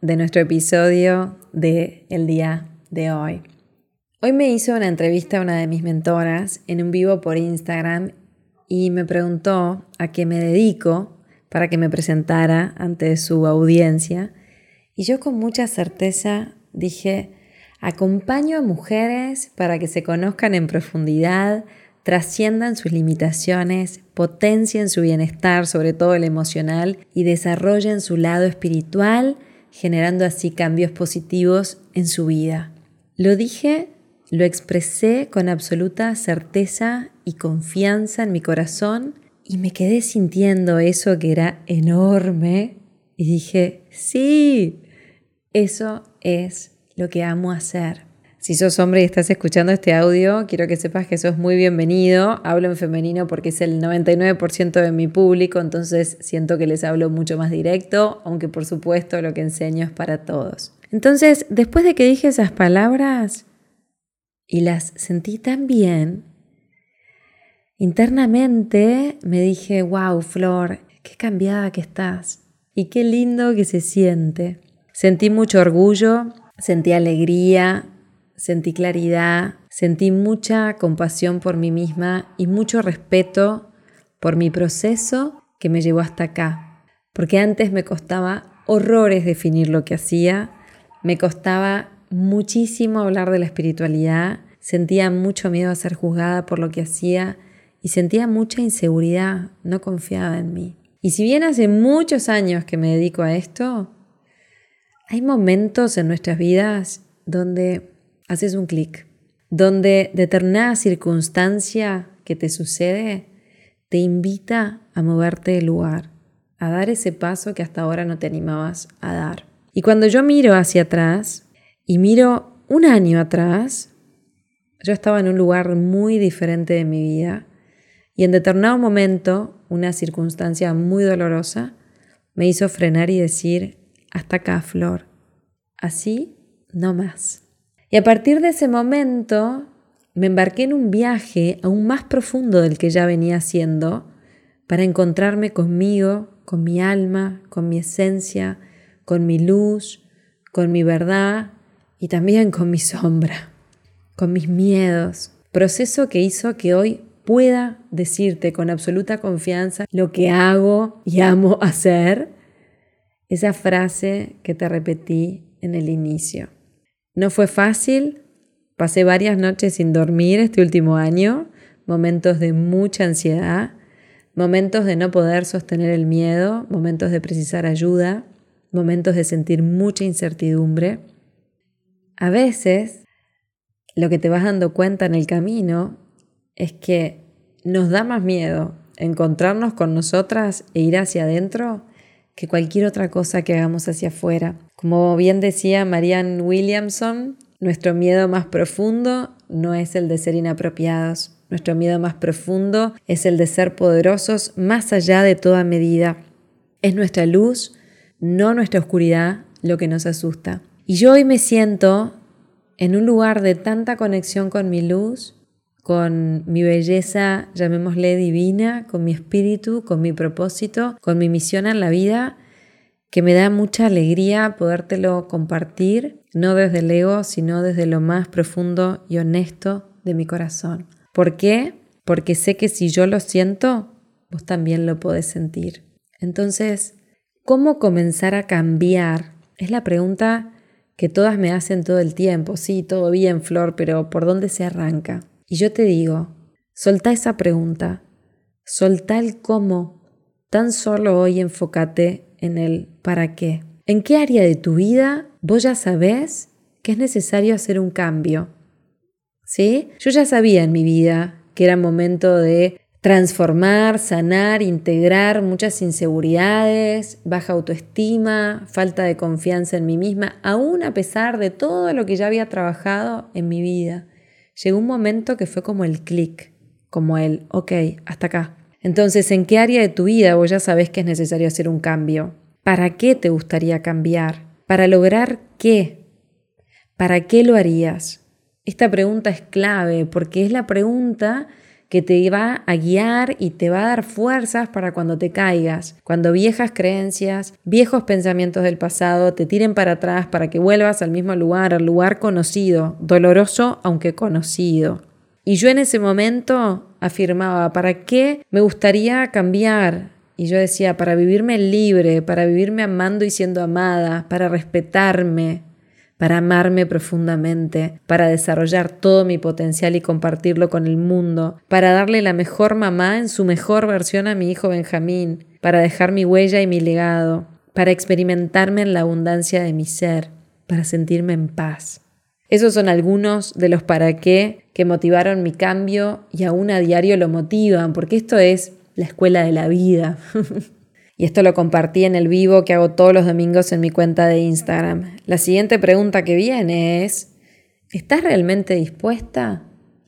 de nuestro episodio del el día de hoy. Hoy me hizo una entrevista a una de mis mentoras en un vivo por Instagram y me preguntó a qué me dedico para que me presentara ante su audiencia. Y yo con mucha certeza dije, acompaño a mujeres para que se conozcan en profundidad, trasciendan sus limitaciones, potencien su bienestar, sobre todo el emocional, y desarrollen su lado espiritual generando así cambios positivos en su vida. Lo dije, lo expresé con absoluta certeza y confianza en mi corazón y me quedé sintiendo eso que era enorme y dije, sí, eso es lo que amo hacer. Si sos hombre y estás escuchando este audio, quiero que sepas que sos muy bienvenido. Hablo en femenino porque es el 99% de mi público, entonces siento que les hablo mucho más directo, aunque por supuesto lo que enseño es para todos. Entonces, después de que dije esas palabras y las sentí tan bien, internamente me dije, wow, Flor, qué cambiada que estás y qué lindo que se siente. Sentí mucho orgullo, sentí alegría, sentí claridad, sentí mucha compasión por mí misma y mucho respeto por mi proceso que me llevó hasta acá. Porque antes me costaba horrores definir lo que hacía, me costaba muchísimo hablar de la espiritualidad, sentía mucho miedo a ser juzgada por lo que hacía y sentía mucha inseguridad, no confiaba en mí. Y si bien hace muchos años que me dedico a esto, hay momentos en nuestras vidas donde haces un clic, donde determinada circunstancia que te sucede te invita a moverte del lugar, a dar ese paso que hasta ahora no te animabas a dar. Y cuando yo miro hacia atrás y miro un año atrás, yo estaba en un lugar muy diferente de mi vida y en determinado momento, una circunstancia muy dolorosa me hizo frenar y decir, hasta acá, Flor, así no más. Y a partir de ese momento me embarqué en un viaje aún más profundo del que ya venía haciendo para encontrarme conmigo, con mi alma, con mi esencia, con mi luz, con mi verdad y también con mi sombra, con mis miedos. Proceso que hizo que hoy pueda decirte con absoluta confianza lo que hago y amo hacer, esa frase que te repetí en el inicio. No fue fácil, pasé varias noches sin dormir este último año, momentos de mucha ansiedad, momentos de no poder sostener el miedo, momentos de precisar ayuda, momentos de sentir mucha incertidumbre. A veces, lo que te vas dando cuenta en el camino es que nos da más miedo encontrarnos con nosotras e ir hacia adentro que cualquier otra cosa que hagamos hacia afuera. Como bien decía Marianne Williamson, nuestro miedo más profundo no es el de ser inapropiados. Nuestro miedo más profundo es el de ser poderosos más allá de toda medida. Es nuestra luz, no nuestra oscuridad, lo que nos asusta. Y yo hoy me siento en un lugar de tanta conexión con mi luz, con mi belleza, llamémosle divina, con mi espíritu, con mi propósito, con mi misión en la vida, que me da mucha alegría podértelo compartir, no desde el ego, sino desde lo más profundo y honesto de mi corazón. ¿Por qué? Porque sé que si yo lo siento, vos también lo podés sentir. Entonces, ¿cómo comenzar a cambiar? Es la pregunta que todas me hacen todo el tiempo. Sí, todo bien, Flor, pero ¿por dónde se arranca? Y yo te digo, solta esa pregunta, solta el cómo, tan solo hoy enfócate en el para qué. ¿En qué área de tu vida vos ya sabés que es necesario hacer un cambio? ¿Sí? Yo ya sabía en mi vida que era momento de transformar, sanar, integrar muchas inseguridades, baja autoestima, falta de confianza en mí misma, aún a pesar de todo lo que ya había trabajado en mi vida. Llegó un momento que fue como el clic, como el, ok, hasta acá. Entonces, ¿en qué área de tu vida vos ya sabes que es necesario hacer un cambio? ¿Para qué te gustaría cambiar? ¿Para lograr qué? ¿Para qué lo harías? Esta pregunta es clave porque es la pregunta que te va a guiar y te va a dar fuerzas para cuando te caigas, cuando viejas creencias, viejos pensamientos del pasado te tiren para atrás para que vuelvas al mismo lugar, al lugar conocido, doloroso aunque conocido. Y yo en ese momento afirmaba, ¿para qué me gustaría cambiar? Y yo decía, para vivirme libre, para vivirme amando y siendo amada, para respetarme, para amarme profundamente, para desarrollar todo mi potencial y compartirlo con el mundo, para darle la mejor mamá en su mejor versión a mi hijo Benjamín, para dejar mi huella y mi legado, para experimentarme en la abundancia de mi ser, para sentirme en paz. Esos son algunos de los para qué que motivaron mi cambio y aún a diario lo motivan, porque esto es la escuela de la vida. Y esto lo compartí en el vivo que hago todos los domingos en mi cuenta de Instagram. La siguiente pregunta que viene es, ¿estás realmente dispuesta?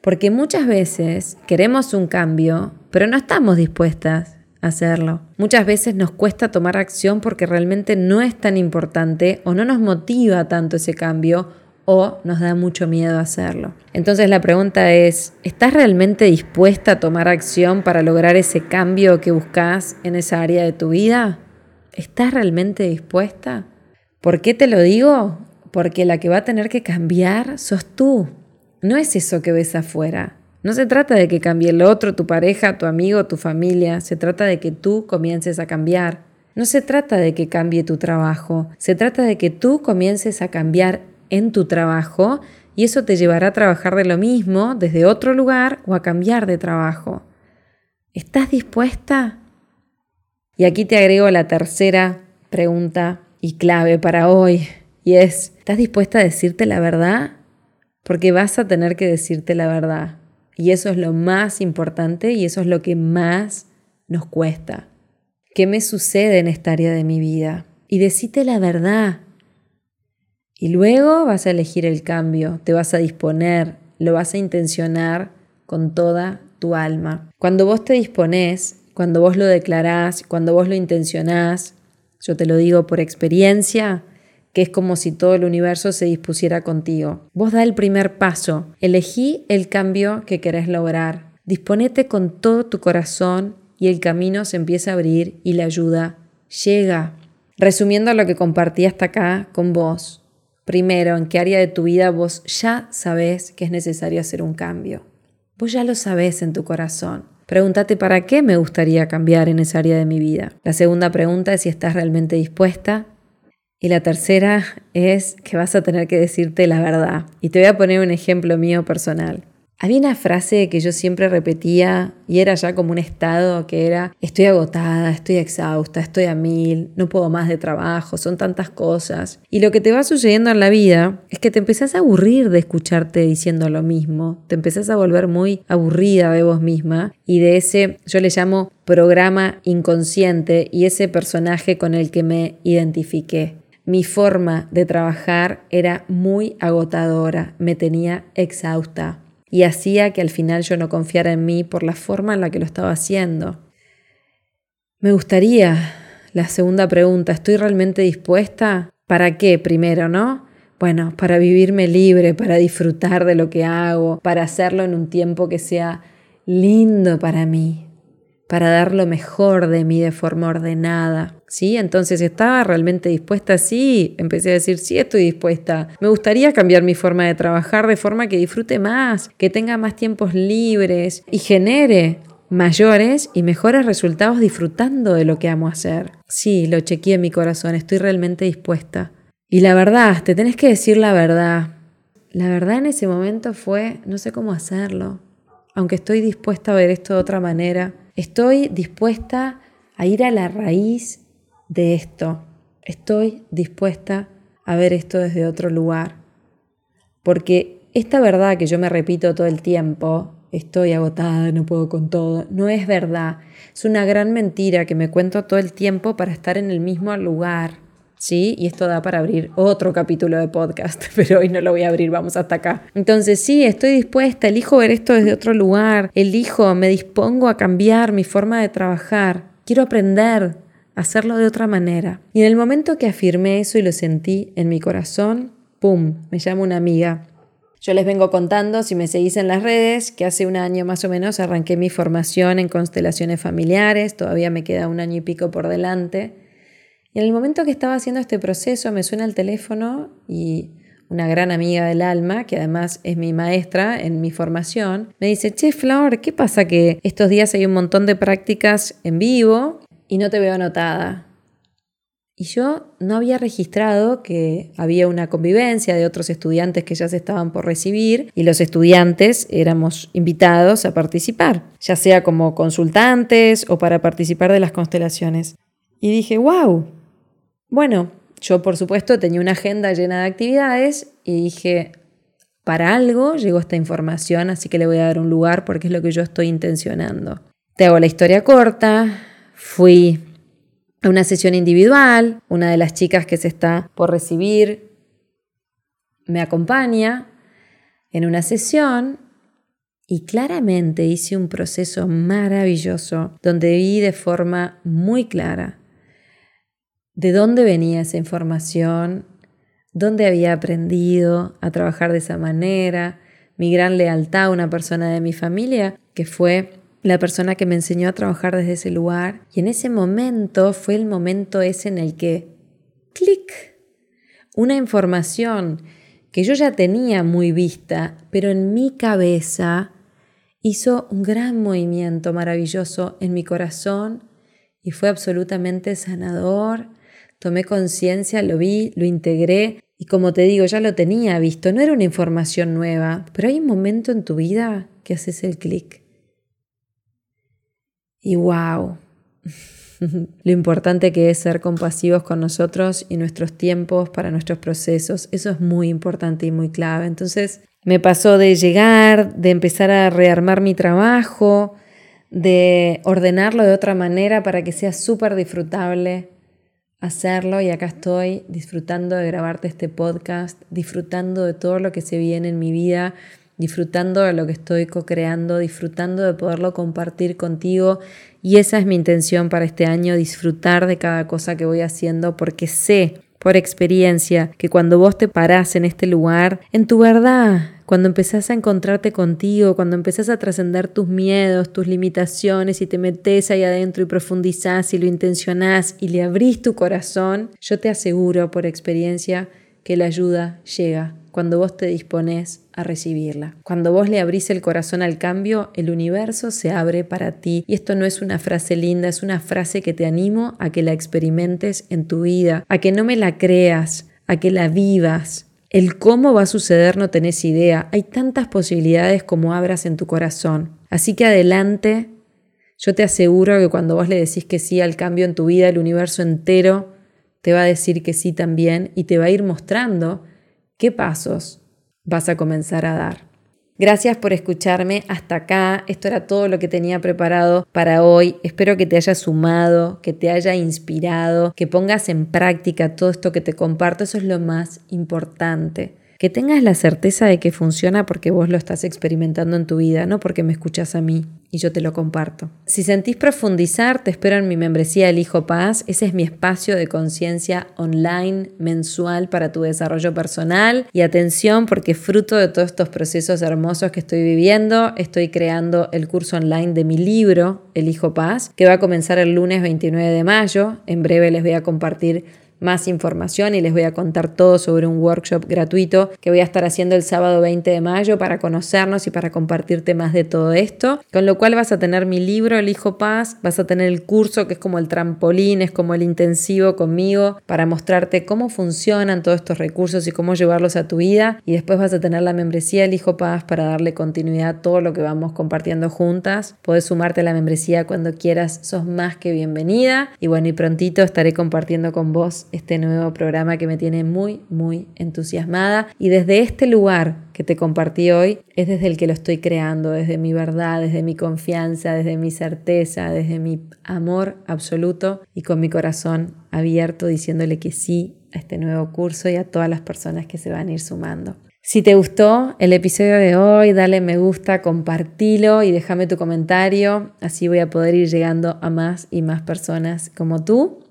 Porque muchas veces queremos un cambio, pero no estamos dispuestas a hacerlo. Muchas veces nos cuesta tomar acción porque realmente no es tan importante o no nos motiva tanto ese cambio o nos da mucho miedo hacerlo. Entonces la pregunta es, ¿estás realmente dispuesta a tomar acción para lograr ese cambio que buscas en esa área de tu vida? ¿Estás realmente dispuesta? ¿Por qué te lo digo? Porque la que va a tener que cambiar sos tú. No es eso que ves afuera. No se trata de que cambie el otro, tu pareja, tu amigo, tu familia. Se trata de que tú comiences a cambiar. No se trata de que cambie tu trabajo. Se trata de que tú comiences a cambiar en tu trabajo y eso te llevará a trabajar de lo mismo desde otro lugar o a cambiar de trabajo. ¿Estás dispuesta? Y aquí te agrego la tercera pregunta y clave para hoy, y es, ¿estás dispuesta a decirte la verdad? Porque vas a tener que decirte la verdad. Y eso es lo más importante y eso es lo que más nos cuesta. ¿Qué me sucede en esta área de mi vida? Y decite la verdad. Y luego vas a elegir el cambio, te vas a disponer, lo vas a intencionar con toda tu alma. Cuando vos te dispones, cuando vos lo declarás, cuando vos lo intencionás, yo te lo digo por experiencia, que es como si todo el universo se dispusiera contigo. Vos da el primer paso, elegí el cambio que querés lograr, disponete con todo tu corazón y el camino se empieza a abrir y la ayuda llega. Resumiendo lo que compartí hasta acá con vos, Primero, en qué área de tu vida vos ya sabés que es necesario hacer un cambio. Vos ya lo sabés en tu corazón. Pregúntate para qué me gustaría cambiar en esa área de mi vida. La segunda pregunta es si estás realmente dispuesta. Y la tercera es que vas a tener que decirte la verdad. Y te voy a poner un ejemplo mío personal. Había una frase que yo siempre repetía y era ya como un estado que era, estoy agotada, estoy exhausta, estoy a mil, no puedo más de trabajo, son tantas cosas. Y lo que te va sucediendo en la vida es que te empezás a aburrir de escucharte diciendo lo mismo, te empezás a volver muy aburrida de vos misma y de ese, yo le llamo programa inconsciente y ese personaje con el que me identifiqué. Mi forma de trabajar era muy agotadora, me tenía exhausta y hacía que al final yo no confiara en mí por la forma en la que lo estaba haciendo. Me gustaría, la segunda pregunta, ¿estoy realmente dispuesta? ¿Para qué primero, no? Bueno, para vivirme libre, para disfrutar de lo que hago, para hacerlo en un tiempo que sea lindo para mí, para dar lo mejor de mí de forma ordenada. ¿Sí? Entonces estaba realmente dispuesta, sí, empecé a decir, sí estoy dispuesta. Me gustaría cambiar mi forma de trabajar de forma que disfrute más, que tenga más tiempos libres y genere mayores y mejores resultados disfrutando de lo que amo hacer. Sí, lo chequeé en mi corazón, estoy realmente dispuesta. Y la verdad, te tenés que decir la verdad. La verdad en ese momento fue, no sé cómo hacerlo. Aunque estoy dispuesta a ver esto de otra manera, estoy dispuesta a ir a la raíz de esto. Estoy dispuesta a ver esto desde otro lugar. Porque esta verdad que yo me repito todo el tiempo, estoy agotada, no puedo con todo. No es verdad. Es una gran mentira que me cuento todo el tiempo para estar en el mismo lugar. ¿Sí? Y esto da para abrir otro capítulo de podcast, pero hoy no lo voy a abrir, vamos hasta acá. Entonces, sí, estoy dispuesta, elijo ver esto desde otro lugar, elijo, me dispongo a cambiar mi forma de trabajar, quiero aprender a hacerlo de otra manera. Y en el momento que afirmé eso y lo sentí en mi corazón, ¡pum!, me llama una amiga yo les vengo contando, si me seguís en las redes, que hace un año más o menos arranqué mi formación en constelaciones familiares, todavía me queda un año y pico por delante. En el momento que estaba haciendo este proceso me suena el teléfono y una gran amiga del alma, que además es mi maestra en mi formación, me dice, che, Flor, ¿qué pasa que estos días hay un montón de prácticas en vivo y no te veo anotada? Y yo no había registrado que había una convivencia de otros estudiantes que ya se estaban por recibir y los estudiantes éramos invitados a participar, ya sea como consultantes o para participar de las constelaciones. Y dije, wow, bueno, yo por supuesto tenía una agenda llena de actividades y dije, para algo llegó esta información, así que le voy a dar un lugar porque es lo que yo estoy intencionando. Te hago la historia corta, fui una sesión individual, una de las chicas que se está por recibir me acompaña en una sesión y claramente hice un proceso maravilloso donde vi de forma muy clara de dónde venía esa información, dónde había aprendido a trabajar de esa manera, mi gran lealtad a una persona de mi familia que fue la persona que me enseñó a trabajar desde ese lugar. Y en ese momento fue el momento ese en el que, clic, una información que yo ya tenía muy vista, pero en mi cabeza hizo un gran movimiento maravilloso en mi corazón y fue absolutamente sanador. Tomé conciencia, lo vi, lo integré y como te digo, ya lo tenía visto, no era una información nueva, pero hay un momento en tu vida que haces el clic y wow, lo importante que es ser compasivos con nosotros y nuestros tiempos para nuestros procesos. Eso es muy importante y muy clave. Entonces me pasó de llegar, de empezar a rearmar mi trabajo, de ordenarlo de otra manera para que sea súper disfrutable hacerlo y acá estoy disfrutando de grabarte este podcast, disfrutando de todo lo que se viene en mi vida disfrutando de lo que estoy co-creando, disfrutando de poderlo compartir contigo. Y esa es mi intención para este año, disfrutar de cada cosa que voy haciendo, porque sé por experiencia que cuando vos te parás en este lugar, en tu verdad, cuando empezás a encontrarte contigo, cuando empezás a trascender tus miedos, tus limitaciones y te metes ahí adentro y profundizás y lo intencionás y le abrís tu corazón, yo te aseguro por experiencia que la ayuda llega cuando vos te dispones a recibirla. Cuando vos le abrís el corazón al cambio, el universo se abre para ti. Y esto no es una frase linda, es una frase que te animo a que la experimentes en tu vida, a que no me la creas, a que la vivas. El cómo va a suceder no tenés idea. Hay tantas posibilidades como abras en tu corazón. Así que adelante, yo te aseguro que cuando vos le decís que sí al cambio en tu vida, el universo entero te va a decir que sí también y te va a ir mostrando ¿Qué pasos vas a comenzar a dar? Gracias por escucharme hasta acá. Esto era todo lo que tenía preparado para hoy. Espero que te haya sumado, que te haya inspirado, que pongas en práctica todo esto que te comparto. Eso es lo más importante que tengas la certeza de que funciona porque vos lo estás experimentando en tu vida, no porque me escuchas a mí y yo te lo comparto. Si sentís profundizar, te espero en mi membresía El Hijo Paz. Ese es mi espacio de conciencia online mensual para tu desarrollo personal. Y atención, porque fruto de todos estos procesos hermosos que estoy viviendo, estoy creando el curso online de mi libro El Hijo Paz, que va a comenzar el lunes 29 de mayo. En breve les voy a compartir más información y les voy a contar todo sobre un workshop gratuito que voy a estar haciendo el sábado 20 de mayo para conocernos y para compartirte más de todo esto. Con lo cual vas a tener mi libro El Hijo Paz, vas a tener el curso que es como el trampolín, es como el intensivo conmigo para mostrarte cómo funcionan todos estos recursos y cómo llevarlos a tu vida. Y después vas a tener la membresía El Hijo Paz para darle continuidad a todo lo que vamos compartiendo juntas. Puedes sumarte a la membresía cuando quieras, sos más que bienvenida. Y bueno, y prontito estaré compartiendo con vos este nuevo programa que me tiene muy, muy entusiasmada. Y desde este lugar que te compartí hoy es desde el que lo estoy creando, desde mi verdad, desde mi confianza, desde mi certeza, desde mi amor absoluto y con mi corazón abierto diciéndole que sí a este nuevo curso y a todas las personas que se van a ir sumando. Si te gustó el episodio de hoy, dale me gusta, compartilo y déjame tu comentario. Así voy a poder ir llegando a más y más personas como tú.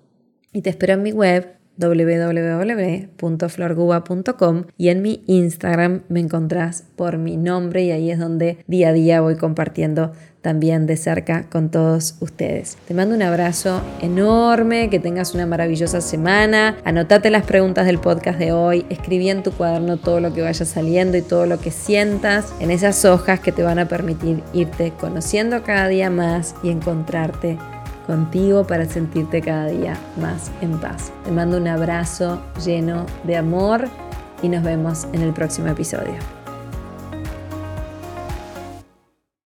Y te espero en mi web www.florguba.com y en mi Instagram me encontrás por mi nombre y ahí es donde día a día voy compartiendo también de cerca con todos ustedes. Te mando un abrazo enorme, que tengas una maravillosa semana. Anotate las preguntas del podcast de hoy, escribí en tu cuaderno todo lo que vaya saliendo y todo lo que sientas en esas hojas que te van a permitir irte conociendo cada día más y encontrarte contigo para sentirte cada día más en paz. Te mando un abrazo lleno de amor y nos vemos en el próximo episodio.